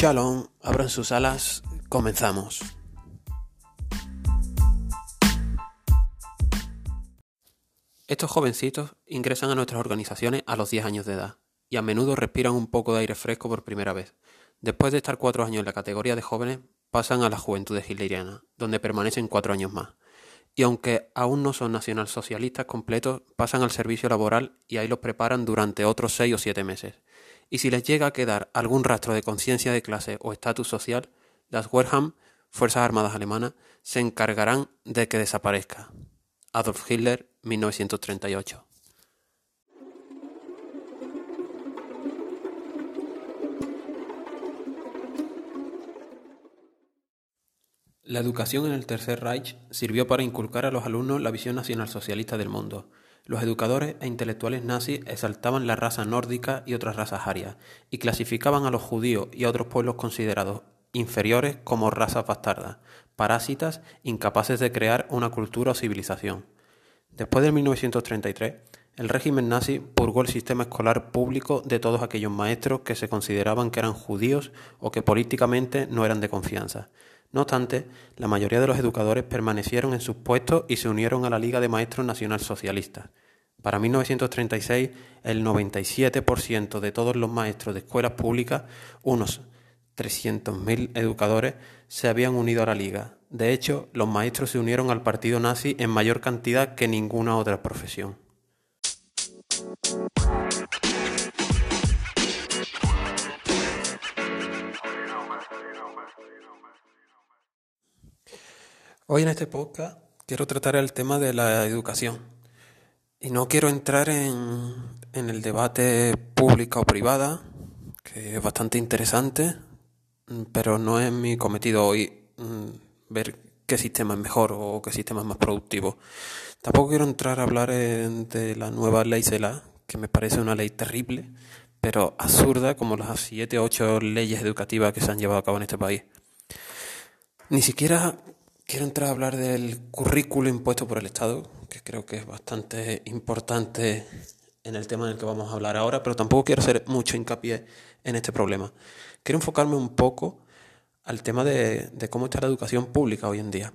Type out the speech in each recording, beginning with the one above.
Shalom, abran sus alas, comenzamos. Estos jovencitos ingresan a nuestras organizaciones a los 10 años de edad y a menudo respiran un poco de aire fresco por primera vez. Después de estar cuatro años en la categoría de jóvenes, pasan a la juventud hitleriana, donde permanecen cuatro años más. Y aunque aún no son nacionalsocialistas completos, pasan al servicio laboral y ahí los preparan durante otros seis o siete meses. Y si les llega a quedar algún rastro de conciencia de clase o estatus social, las Wehrham, Fuerzas Armadas Alemanas, se encargarán de que desaparezca. Adolf Hitler, 1938. La educación en el Tercer Reich sirvió para inculcar a los alumnos la visión nacionalsocialista del mundo. Los educadores e intelectuales nazis exaltaban la raza nórdica y otras razas arias, y clasificaban a los judíos y a otros pueblos considerados inferiores como razas bastardas, parásitas, incapaces de crear una cultura o civilización. Después de 1933, el régimen nazi purgó el sistema escolar público de todos aquellos maestros que se consideraban que eran judíos o que políticamente no eran de confianza. No obstante, la mayoría de los educadores permanecieron en sus puestos y se unieron a la Liga de Maestros Nacional Socialistas. Para 1936, el 97% de todos los maestros de escuelas públicas, unos 300.000 educadores, se habían unido a la Liga. De hecho, los maestros se unieron al partido nazi en mayor cantidad que ninguna otra profesión. Hoy en este podcast quiero tratar el tema de la educación. Y no quiero entrar en, el debate pública o privada, que es bastante interesante, pero no es mi cometido hoy mm, ver qué sistema es mejor o qué sistema es más productivo. Tampoco quiero entrar a hablar de la nueva ley CELA, que me parece una ley terrible, pero absurda como las siete o ocho leyes educativas que se han llevado a cabo en este país. Ni siquiera Quiero entrar a hablar del currículo impuesto por el Estado, que creo que es bastante importante en el tema del que vamos a hablar ahora, pero tampoco quiero hacer mucho hincapié en este problema. Quiero enfocarme un poco al tema de, cómo está la educación pública hoy en día.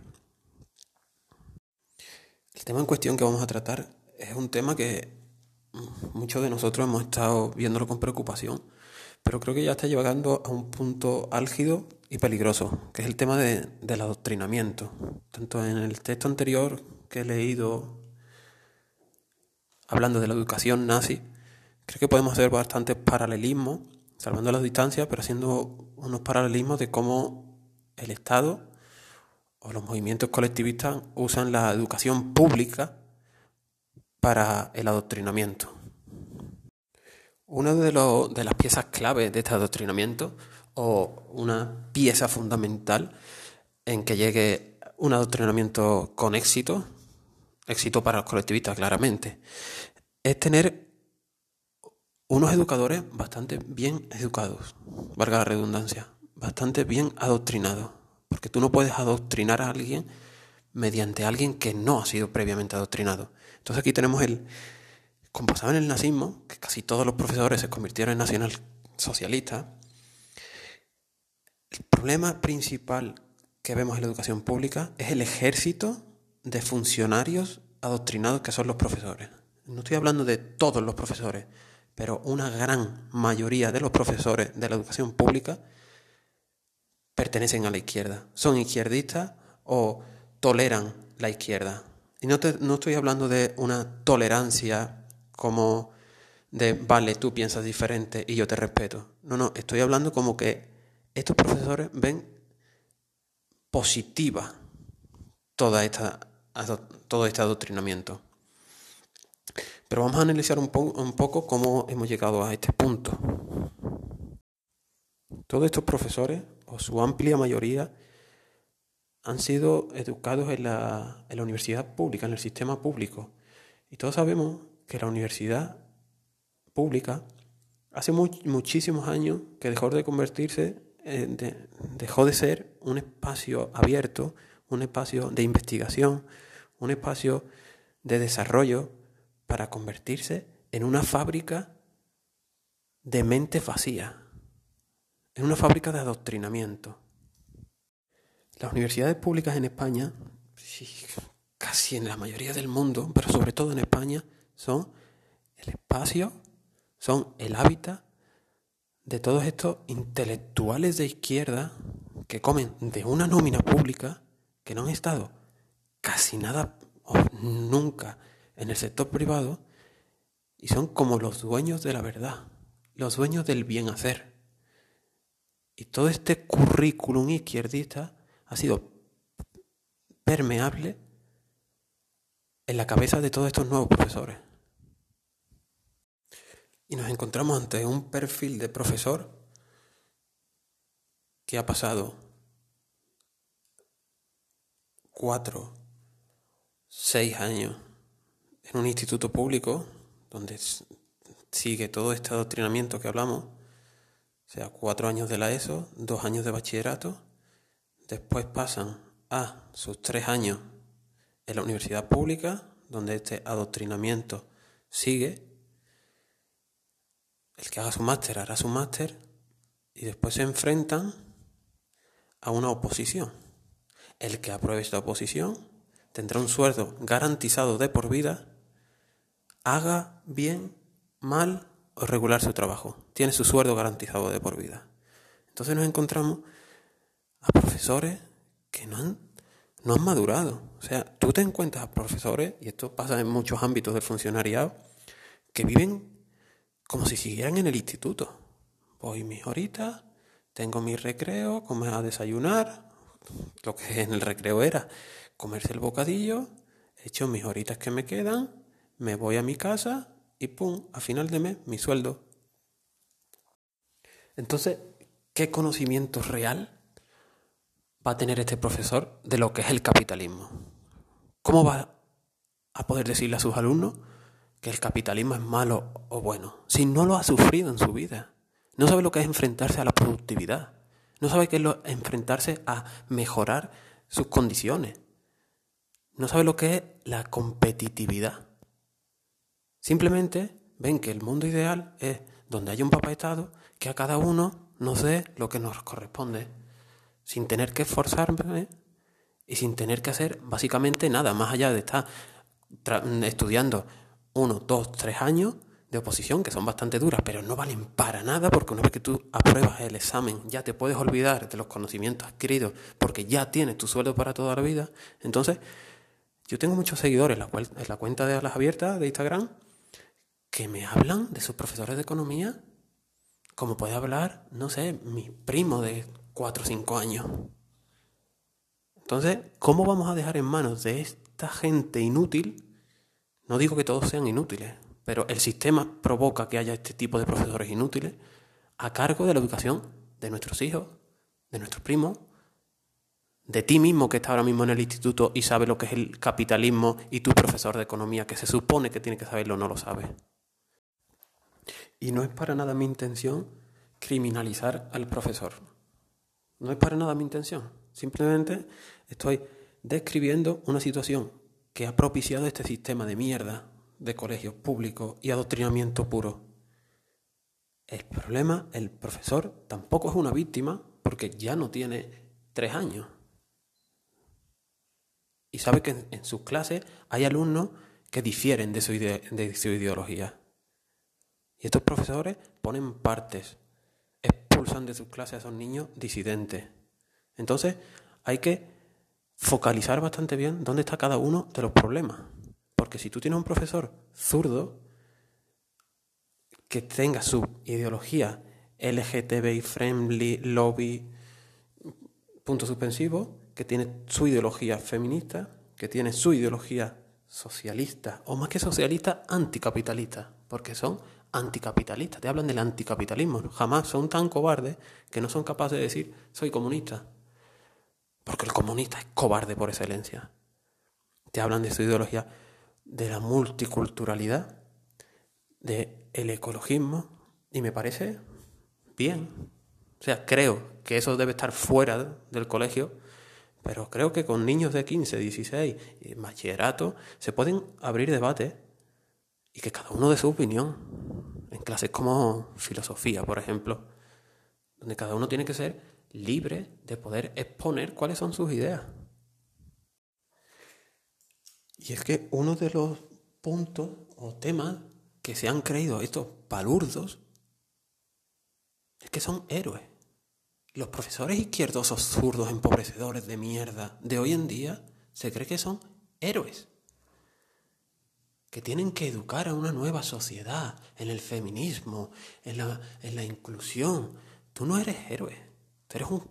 El tema en cuestión que vamos a tratar es un tema que muchos de nosotros hemos estado viéndolo con preocupación, pero creo que ya está llegando a un punto álgido y peligroso, que es el tema de, del adoctrinamiento. Tanto en el texto anterior que he leído hablando de la educación nazi, creo que podemos hacer bastantes paralelismos, salvando las distancias, pero haciendo unos paralelismos de cómo el Estado o los movimientos colectivistas usan la educación pública para el adoctrinamiento. Una de, de las piezas clave de este adoctrinamiento o una pieza fundamental en que llegue un adoctrinamiento con éxito, éxito para los colectivistas claramente, es tener unos educadores bastante bien educados, valga la redundancia, bastante bien adoctrinados, porque tú no puedes adoctrinar a alguien mediante alguien que no ha sido previamente adoctrinado. Entonces aquí tenemos el, como pasaba en el nazismo, que casi todos los profesores se convirtieron en nacionalsocialistas, el problema principal que vemos en la educación pública es el ejército de funcionarios adoctrinados que son los profesores. No estoy hablando de todos los profesores, pero una gran mayoría de los profesores de la educación pública pertenecen a la izquierda. Son izquierdistas o toleran la izquierda. Y no, no estoy hablando de una tolerancia como de, vale, tú piensas diferente y yo te respeto. No, no, estoy hablando como que estos profesores ven positiva toda esta, todo este adoctrinamiento. Pero vamos a analizar un, un poco cómo hemos llegado a este punto. Todos estos profesores, o su amplia mayoría, han sido educados en la, en la, universidad pública, en el sistema público. Y todos sabemos que la universidad pública hace muchísimos años que dejó de convertirse dejó de ser un espacio abierto, un espacio de investigación, un espacio de desarrollo para convertirse en una fábrica de mente vacía en una fábrica de adoctrinamiento. Las universidades públicas en España, casi en la mayoría del mundo, pero sobre todo en España, son el espacio, son el hábitat de todos estos intelectuales de izquierda que comen de una nómina pública que no han estado casi nada o nunca en el sector privado y son como los dueños de la verdad, los dueños del bien hacer. Y todo este currículum izquierdista ha sido permeable en la cabeza de todos estos nuevos profesores. Y nos encontramos ante un perfil de profesor que ha pasado cuatro, seis años en un instituto público donde sigue todo este adoctrinamiento que hablamos, o sea, cuatro años de la ESO, dos años de bachillerato, después pasan a sus tres años en la universidad pública, donde este adoctrinamiento sigue, el que haga su máster hará su máster y después se enfrentan a una oposición. El que apruebe esta oposición tendrá un sueldo garantizado de por vida, haga bien, mal o regular su trabajo. Tiene su sueldo garantizado de por vida. Entonces nos encontramos a profesores que no han, no han madurado. O sea, tú te encuentras a profesores, y esto pasa en muchos ámbitos del funcionariado, que viven como si siguieran en el instituto. Voy mis horitas, tengo mi recreo, comer a desayunar, lo que en el recreo era comerse el bocadillo, hecho mis horitas que me quedan, me voy a mi casa y pum, a final de mes mi sueldo. Entonces, ¿qué conocimiento real va a tener este profesor de lo que es el capitalismo? ¿Cómo va a poder decirle a sus alumnos que el capitalismo es malo o bueno, si no lo ha sufrido en su vida. No sabe lo que es enfrentarse a la productividad. No sabe qué es enfrentarse a mejorar sus condiciones. No sabe lo que es la competitividad. Simplemente ven que el mundo ideal es donde hay un papá Estado que a cada uno nos dé lo que nos corresponde, sin tener que esforzarme y sin tener que hacer básicamente nada, más allá de estar estudiando uno, dos, tres años de oposición que son bastante duras, pero no valen para nada porque una vez que tú apruebas el examen ya te puedes olvidar de los conocimientos adquiridos porque ya tienes tu sueldo para toda la vida. Entonces, yo tengo muchos seguidores en la, cuenta de Alas Abiertas de Instagram que me hablan de sus profesores de economía como puede hablar, no sé, mi primo de cuatro o cinco años. Entonces, ¿cómo vamos a dejar en manos de esta gente inútil no digo que todos sean inútiles, pero el sistema provoca que haya este tipo de profesores inútiles a cargo de la educación de nuestros hijos, de nuestros primos, de ti mismo que está ahora mismo en el instituto y sabe lo que es el capitalismo y tu profesor de economía que se supone que tiene que saberlo no lo sabe. Y no es para nada mi intención criminalizar al profesor. No es para nada mi intención. Simplemente estoy describiendo una situación que ha propiciado este sistema de mierda de colegios públicos y adoctrinamiento puro. El problema, el profesor tampoco es una víctima porque ya no tiene tres años. Y sabe que en, sus clases hay alumnos que difieren de su, de su ideología. Y estos profesores ponen partes, de sus clases a esos niños disidentes. Entonces hay que focalizar bastante bien dónde está cada uno de los problemas. Porque si tú tienes un profesor zurdo que tenga su ideología LGTBI friendly, lobby, punto suspensivo, que tiene su ideología feminista, que tiene su ideología socialista, o más que socialista, anticapitalista, porque son anticapitalistas, te hablan del anticapitalismo, jamás son tan cobardes que no son capaces de decir soy comunista. Porque el comunista es cobarde por excelencia. Te hablan de su ideología, de la multiculturalidad, de el ecologismo, y me parece bien. O sea, creo que eso debe estar fuera del colegio, pero creo que con niños de 15, 16 y bachillerato se pueden abrir debates y que cada uno dé su opinión. En clases como filosofía, por ejemplo, donde cada uno tiene que ser libre de poder exponer cuáles son sus ideas. Y es que uno de los puntos o temas que se han creído estos palurdos es que son héroes. Los profesores izquierdosos zurdos empobrecedores de mierda de hoy en día se cree que son héroes. Que tienen que educar a una nueva sociedad en el feminismo, en la, en la inclusión. Tú no eres héroe, tú eres un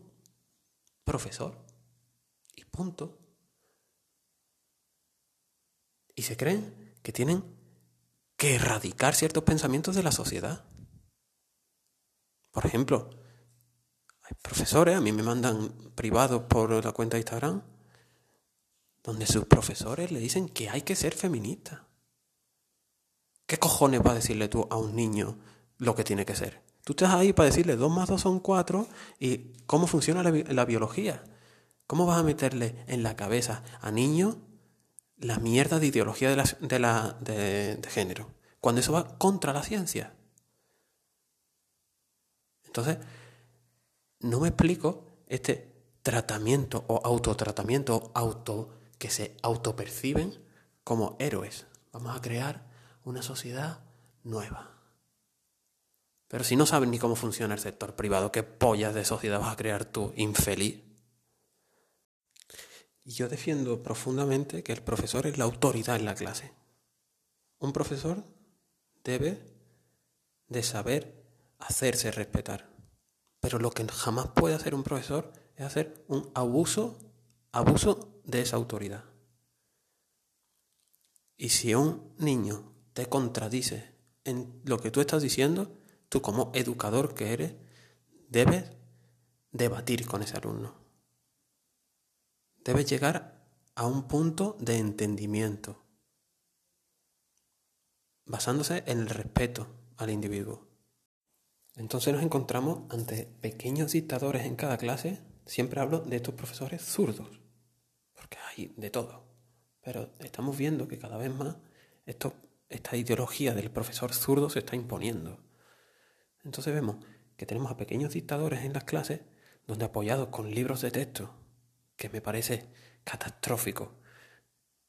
profesor. Y punto. Y se creen que tienen que erradicar ciertos pensamientos de la sociedad. Por ejemplo, hay profesores, a mí me mandan privados por la cuenta de Instagram, donde sus profesores le dicen que hay que ser feminista. ¿Qué cojones va a decirle tú a un niño lo que tiene que ser? Tú estás ahí para decirle 2 más 2 son 4 y cómo funciona la, biología. ¿Cómo vas a meterle en la cabeza a niños la mierda de ideología de, la, de género? Cuando eso va contra la ciencia. Entonces, no me explico este tratamiento o autotratamiento auto que se autoperciben como héroes. Vamos a crear una sociedad nueva. Pero si no sabes ni cómo funciona el sector privado, ¿qué pollas de sociedad vas a crear tú, infeliz? Y yo defiendo profundamente que el profesor es la autoridad en la clase. Un profesor debe de saber hacerse respetar. Pero lo que jamás puede hacer un profesor es hacer un abuso, abuso de esa autoridad. Y si un niño te contradice en lo que tú estás diciendo, tú como educador que eres, debes debatir con ese alumno. Debes llegar a un punto de entendimiento, basándose en el respeto al individuo. Entonces nos encontramos ante pequeños dictadores en cada clase. Siempre hablo de estos profesores zurdos, porque hay de todo. Pero estamos viendo que cada vez más esto, esta ideología del profesor zurdo se está imponiendo. Entonces vemos que tenemos a pequeños dictadores en las clases donde apoyados con libros de texto, que me parece catastrófico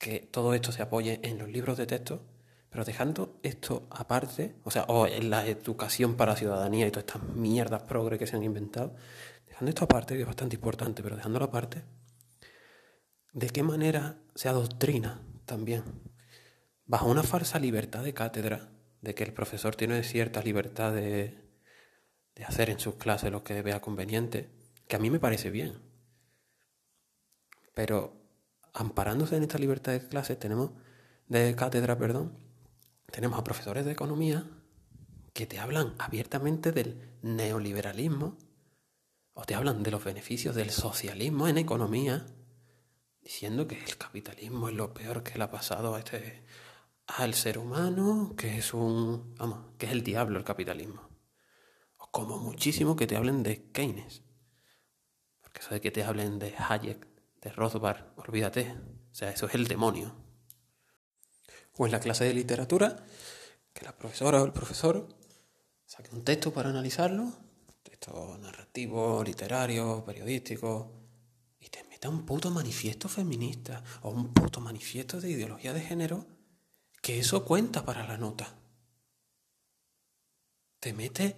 que todo esto se apoye en los libros de texto, pero dejando esto aparte, o sea, o en la educación para la ciudadanía y todas estas mierdas progres que se han inventado, dejando esto aparte, que es bastante importante, pero dejándolo aparte, ¿de qué manera se adoctrina también? Bajo una falsa libertad de cátedra, de que el profesor tiene cierta libertad de, de hacer en sus clases lo que vea conveniente, que a mí me parece bien. Pero amparándose en esta libertad de clase, tenemos, de cátedra, perdón, tenemos a profesores de economía que te hablan abiertamente del neoliberalismo o te hablan de los beneficios del socialismo en economía, diciendo que el capitalismo es lo peor que le ha pasado a este al ser humano, que es un, vamos, que es el diablo el capitalismo. O como muchísimo que te hablen de Keynes. Porque eso de que te hablen de Hayek, de Rothbard, olvídate. O sea, eso es el demonio o en la clase de literatura, que la profesora o el profesor saque un texto para analizarlo, texto narrativo, literario, periodístico, y te meta un puto manifiesto feminista o un puto manifiesto de ideología de género, que eso cuenta para la nota. Te mete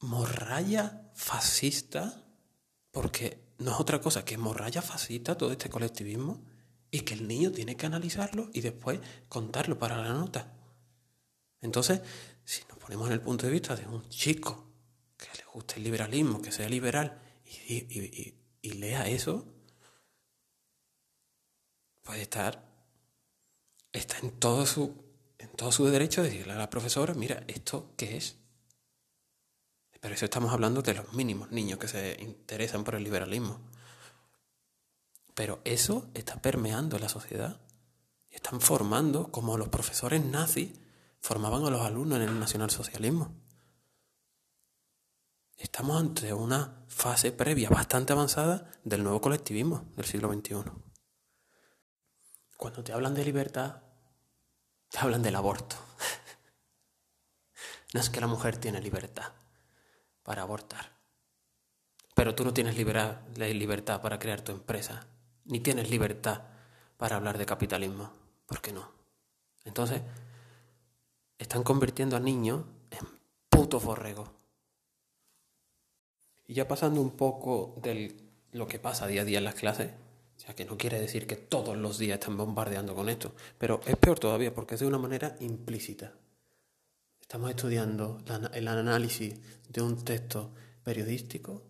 morralla fascista, porque no es otra cosa que morralla fascista todo este colectivismo y que el niño tiene que analizarlo y después contarlo para la nota. Entonces, si nos ponemos en el punto de vista de un chico que le guste el liberalismo, que sea liberal y, lea eso, puede estar, está en todo su, en todo su derecho de decirle a la profesora, mira, ¿esto qué es? Pero eso estamos hablando de los mínimos niños que se interesan por el liberalismo. Pero eso está permeando la sociedad. Están formando como los profesores nazis formaban a los alumnos en el nacionalsocialismo. Estamos ante una fase previa bastante avanzada del nuevo colectivismo del siglo XXI. Cuando te hablan de libertad, te hablan del aborto. No es que la mujer tiene libertad para abortar. pero tú no tienes libertad para crear tu empresa, ni tienes libertad para hablar de capitalismo. ¿Por qué no? Entonces, están convirtiendo a niños en puto borregos. Y ya pasando un poco de lo que pasa día a día en las clases, o sea, que no quiere decir que todos los días están bombardeando con esto, pero es peor todavía porque es de una manera implícita. Estamos estudiando el análisis de un texto periodístico,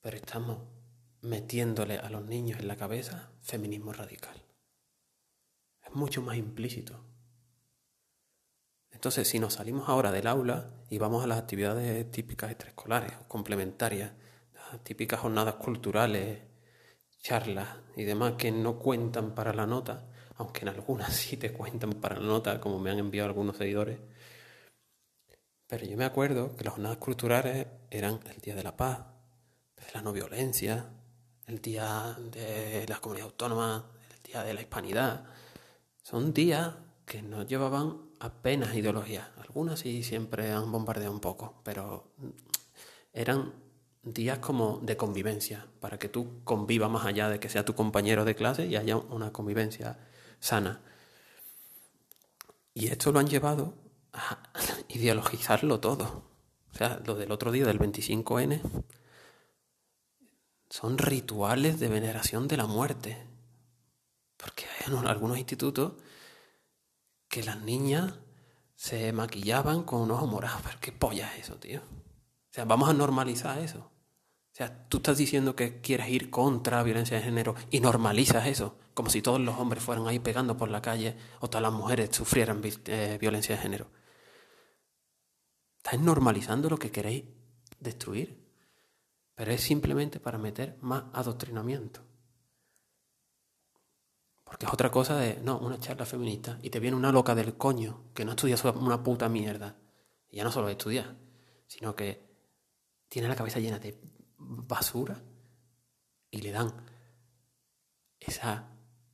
pero estamos metiéndole a los niños en la cabeza feminismo radical. Es mucho más implícito. Entonces, si nos salimos ahora del aula y vamos a las actividades típicas extraescolares complementarias, las típicas jornadas culturales, charlas y demás que no cuentan para la nota, aunque en algunas sí te cuentan para la nota, como me han enviado algunos seguidores. Pero yo me acuerdo que las jornadas culturales eran el Día de la Paz, de la no violencia, el Día de la Comunidad Autónoma, el Día de la Hispanidad. Son días que no llevaban apenas ideología. Algunas sí siempre han bombardeado un poco, pero eran días como de convivencia, para que tú convivas más allá de que sea tu compañero de clase y haya una convivencia sana. Y esto lo han llevado a ideologizarlo todo. O sea, lo del otro día del 25N son rituales de veneración de la muerte. Porque hay algunos institutos que las niñas se maquillaban con un ojo morado. Qué polla es eso, tío. O sea, vamos a normalizar eso. O sea, tú estás diciendo que quieres ir contra la violencia de género y normalizas eso, como si todos los hombres fueran ahí pegando por la calle o todas las mujeres sufrieran eh, violencia de género. Estás normalizando lo que queréis destruir, pero es simplemente para meter más adoctrinamiento. Porque es otra cosa de, no, una charla feminista y te viene una loca del coño que no estudia una puta mierda. Y ya no solo estudia, sino que tiene la cabeza llena de basura y le dan esa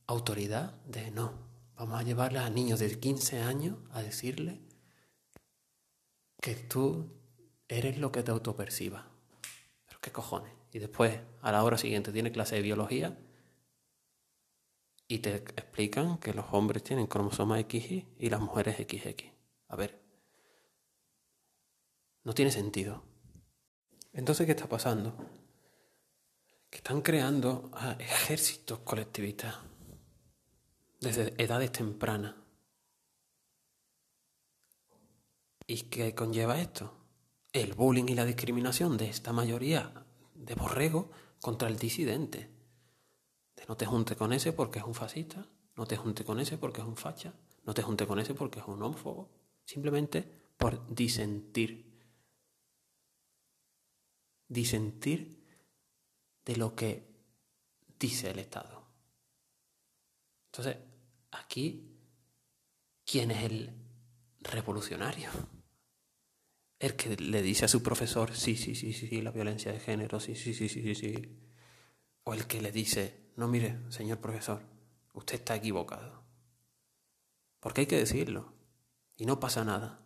autoridad de no, vamos a llevarle a niños de 15 años a decirle que tú eres lo que te autoperciba. Pero qué cojones. Y después, a la hora siguiente, tiene clase de biología y te explican que los hombres tienen cromosomas XY y las mujeres XX. A ver, no tiene sentido. Entonces, ¿qué está pasando? Que están creando ejércitos colectivistas desde edades tempranas. ¿Y qué conlleva esto? El bullying y la discriminación de esta mayoría de borrego contra el disidente no te junte con ese porque es un fascista, no te junte con ese porque es un facha, no te junte con ese porque es un homófobo, simplemente por disentir. Disentir de lo que dice el Estado. Entonces, aquí, ¿quién es el revolucionario? El que le dice a su profesor, sí, sí, sí, sí, sí, la violencia de género, sí, sí, sí, sí, sí, sí. O el que le dice, no, mire, señor profesor, usted está equivocado. Porque hay que decirlo. Y no pasa nada.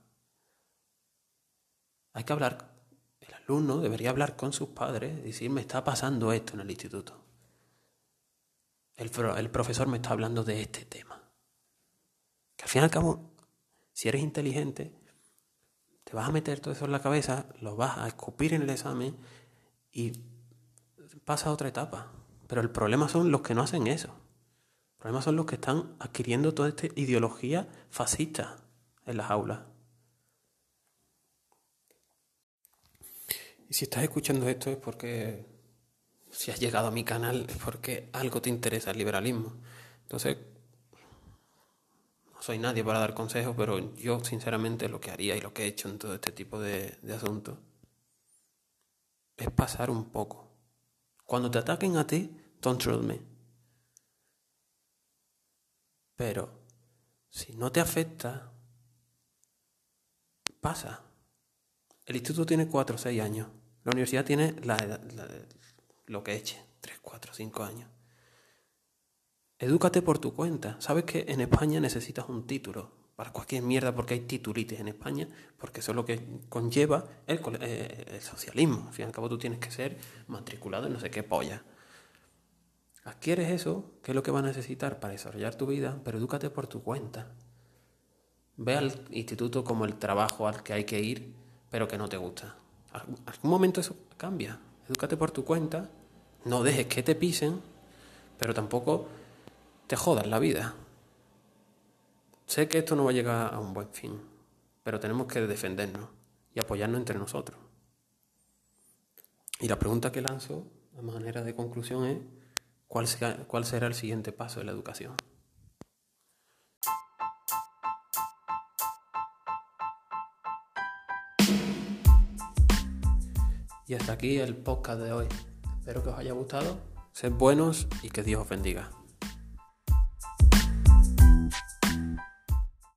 Hay que hablar, alumno debería hablar con sus padres y decir, me está pasando esto en el instituto. El, el profesor me está hablando de este tema. Que al fin y al cabo, si eres inteligente, te vas a meter todo eso en la cabeza, lo vas a escupir en el examen y pasa a otra etapa. Pero el problema son los que no hacen eso. El problema son los que están adquiriendo toda esta ideología fascista en las aulas. Y si estás escuchando esto es porque, si has llegado a mi canal, es porque algo te interesa el liberalismo. Entonces, no soy nadie para dar consejos, pero yo sinceramente lo que haría y lo que he hecho en todo este tipo de, asuntos es pasar un poco cuando te ataquen a ti, don't trust me. Pero si no te afecta, pasa. El instituto tiene 4 o 6 años. La universidad tiene la, lo que eche, 3, 4, 5 años. Edúcate por tu cuenta. Sabes que en España necesitas un título para cualquier mierda porque hay titulitis en España, porque eso es lo que conlleva el, eh, socialismo. Al fin y al cabo tú tienes que ser matriculado en no sé qué polla. Adquieres eso, que es lo que vas a necesitar para desarrollar tu vida, pero edúcate por tu cuenta. Ve al instituto como el trabajo al que hay que ir, pero que no te gusta. Algún momento eso cambia. Edúcate por tu cuenta, no dejes que te pisen, pero tampoco te jodas la vida. Sé que esto no va a llegar a un buen fin, pero tenemos que defendernos y apoyarnos entre nosotros. Y la pregunta que lanzo a manera de conclusión es, ¿cuál será, cuál será el siguiente paso de la educación? Y hasta aquí el podcast de hoy. Espero que os haya gustado. Sed buenos y que Dios os bendiga.